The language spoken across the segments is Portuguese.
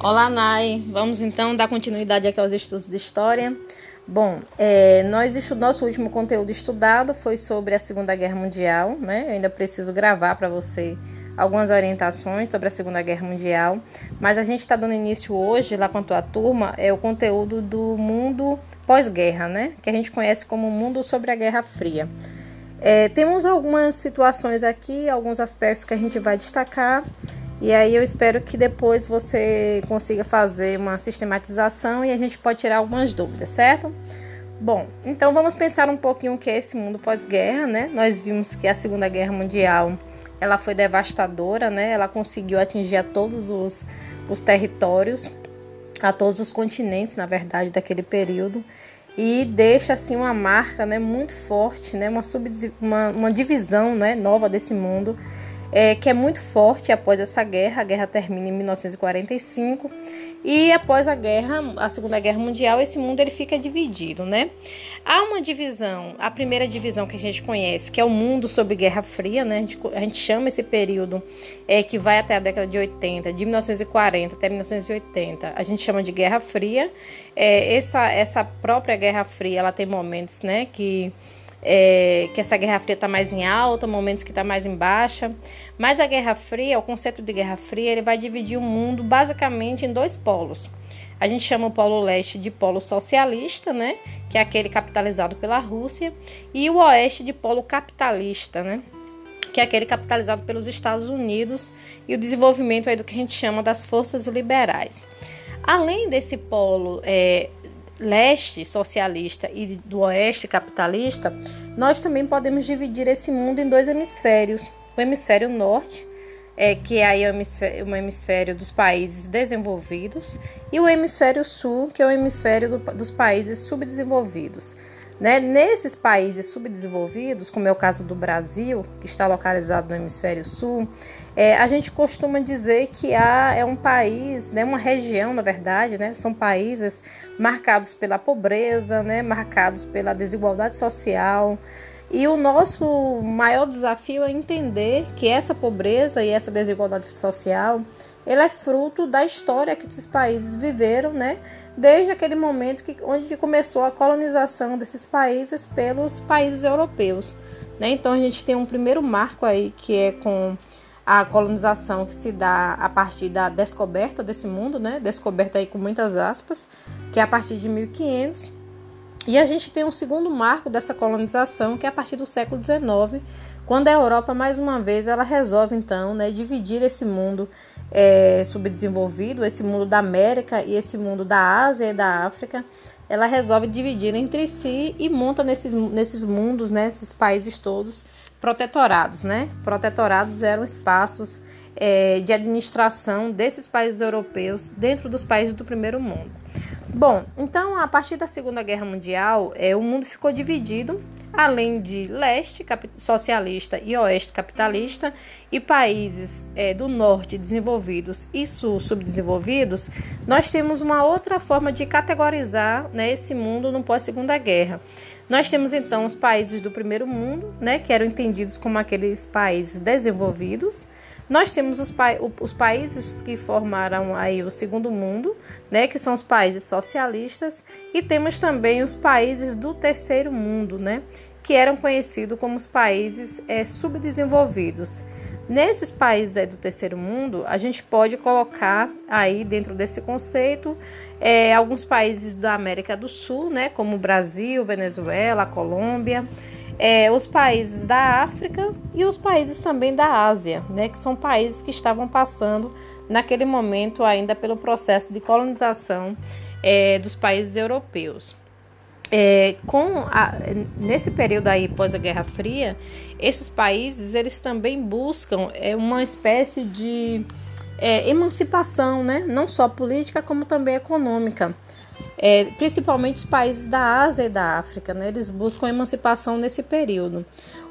Olá, Nai. Vamos então dar continuidade aqui aos estudos de história. Bom, é, nós nosso último conteúdo estudado foi sobre a Segunda Guerra Mundial, né? Eu ainda preciso gravar para você algumas orientações sobre a Segunda Guerra Mundial, mas a gente está dando início hoje, lá com a tua turma, é o conteúdo do mundo pós-guerra, né? Que a gente conhece como mundo sobre a Guerra Fria. É, temos algumas situações aqui, alguns aspectos que a gente vai destacar, e aí eu espero que depois você consiga fazer uma sistematização e a gente pode tirar algumas dúvidas, certo? Bom, então vamos pensar um pouquinho o que é esse mundo pós-guerra, né? Nós vimos que a Segunda Guerra Mundial ela foi devastadora, né? Ela conseguiu atingir a todos os, os territórios, a todos os continentes, na verdade, daquele período e deixa assim uma marca né, muito forte, né, uma, sub, uma, uma divisão né, nova desse mundo é, que é muito forte após essa guerra. A guerra termina em 1945 e após a guerra, a Segunda Guerra Mundial, esse mundo ele fica dividido, né? Há uma divisão, a primeira divisão que a gente conhece, que é o mundo sob Guerra Fria, né? A gente, a gente chama esse período é, que vai até a década de 80, de 1940 até 1980, a gente chama de Guerra Fria. É, essa, essa própria Guerra Fria, ela tem momentos, né, que é, que essa Guerra Fria está mais em alta, momentos que está mais em baixa. Mas a Guerra Fria, o conceito de Guerra Fria, ele vai dividir o mundo basicamente em dois polos. A gente chama o polo leste de polo socialista, né, que é aquele capitalizado pela Rússia, e o oeste de polo capitalista, né, que é aquele capitalizado pelos Estados Unidos e o desenvolvimento aí do que a gente chama das forças liberais. Além desse polo é, leste socialista e do oeste capitalista, nós também podemos dividir esse mundo em dois hemisférios. O hemisfério norte, é, que é o hemisfério, o hemisfério dos países desenvolvidos, e o hemisfério sul, que é o hemisfério do, dos países subdesenvolvidos. Né? Nesses países subdesenvolvidos, como é o caso do Brasil, que está localizado no hemisfério sul, é, a gente costuma dizer que há, é um país, né, uma região, na verdade, né, são países marcados pela pobreza, né, marcados pela desigualdade social. E o nosso maior desafio é entender que essa pobreza e essa desigualdade social, ela é fruto da história que esses países viveram, né, desde aquele momento que, onde começou a colonização desses países pelos países europeus. Né? Então a gente tem um primeiro marco aí que é com a colonização que se dá a partir da descoberta desse mundo, né? Descoberta aí com muitas aspas, que é a partir de 1500. E a gente tem um segundo marco dessa colonização, que é a partir do século XIX, quando a Europa mais uma vez ela resolve então, né, dividir esse mundo é, subdesenvolvido, esse mundo da América e esse mundo da Ásia e da África, ela resolve dividir entre si e monta nesses, nesses mundos, né, nesses países todos, protetorados, né? Protetorados eram espaços é, de administração desses países europeus dentro dos países do primeiro mundo. Bom, então a partir da Segunda Guerra Mundial, é, o mundo ficou dividido, além de leste socialista e oeste capitalista, e países é, do norte desenvolvidos e sul subdesenvolvidos, nós temos uma outra forma de categorizar né, esse mundo no pós-Segunda Guerra. Nós temos então os países do primeiro mundo, né, que eram entendidos como aqueles países desenvolvidos. Nós temos os, pa os países que formaram aí o segundo mundo, né, que são os países socialistas, e temos também os países do terceiro mundo, né, que eram conhecidos como os países é, subdesenvolvidos. Nesses países do terceiro mundo, a gente pode colocar aí dentro desse conceito é, alguns países da América do Sul, né, como Brasil, Venezuela, Colômbia, é, os países da África e os países também da Ásia, né, que são países que estavam passando naquele momento ainda pelo processo de colonização é, dos países europeus. É, com a, nesse período aí pós a Guerra Fria, esses países eles também buscam é, uma espécie de é, emancipação, né? não só política, como também econômica. É, principalmente os países da Ásia e da África, né? eles buscam emancipação nesse período.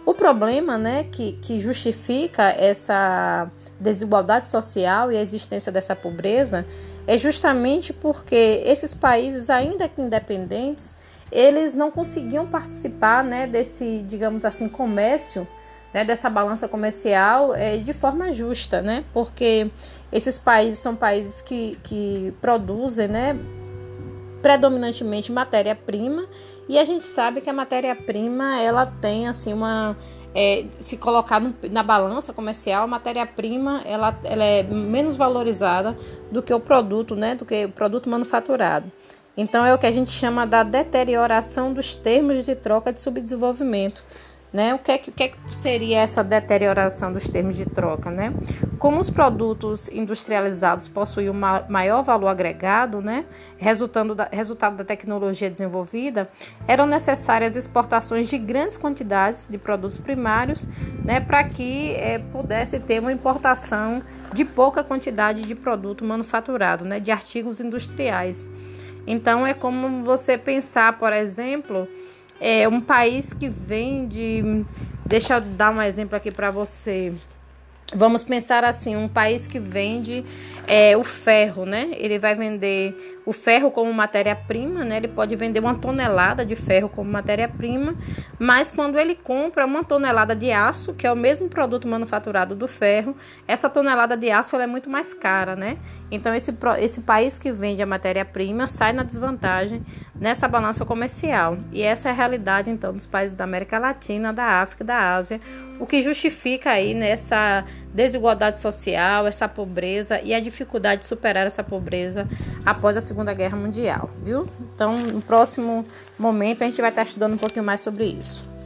O problema né, que, que justifica essa desigualdade social e a existência dessa pobreza é justamente porque esses países, ainda que independentes, eles não conseguiam participar né, desse, digamos assim, comércio né, dessa balança comercial é, de forma justa, né? Porque esses países são países que, que produzem, né, predominantemente matéria-prima e a gente sabe que a matéria-prima ela tem assim uma é, se colocar no, na balança comercial, a matéria-prima ela, ela é menos valorizada do que o produto, né, do que o produto manufaturado. Então é o que a gente chama da deterioração dos termos de troca de subdesenvolvimento. Né? O, que é que, o que, é que seria essa deterioração dos termos de troca? Né? Como os produtos industrializados possuem um maior valor agregado, né? resultando da, resultado da tecnologia desenvolvida, eram necessárias exportações de grandes quantidades de produtos primários né? para que é, pudesse ter uma importação de pouca quantidade de produto manufaturado, né? de artigos industriais. Então, é como você pensar, por exemplo, é um país que vende. Deixa eu dar um exemplo aqui para você. Vamos pensar assim, um país que vende é, o ferro, né? Ele vai vender o ferro como matéria-prima, né? Ele pode vender uma tonelada de ferro como matéria-prima, mas quando ele compra uma tonelada de aço, que é o mesmo produto manufaturado do ferro, essa tonelada de aço é muito mais cara, né? Então esse, esse país que vende a matéria-prima sai na desvantagem nessa balança comercial. E essa é a realidade então dos países da América Latina, da África, da Ásia, o que justifica aí nessa desigualdade social, essa pobreza e a dificuldade de superar essa pobreza após a Segunda Guerra Mundial, viu? Então, no próximo momento a gente vai estar estudando um pouquinho mais sobre isso.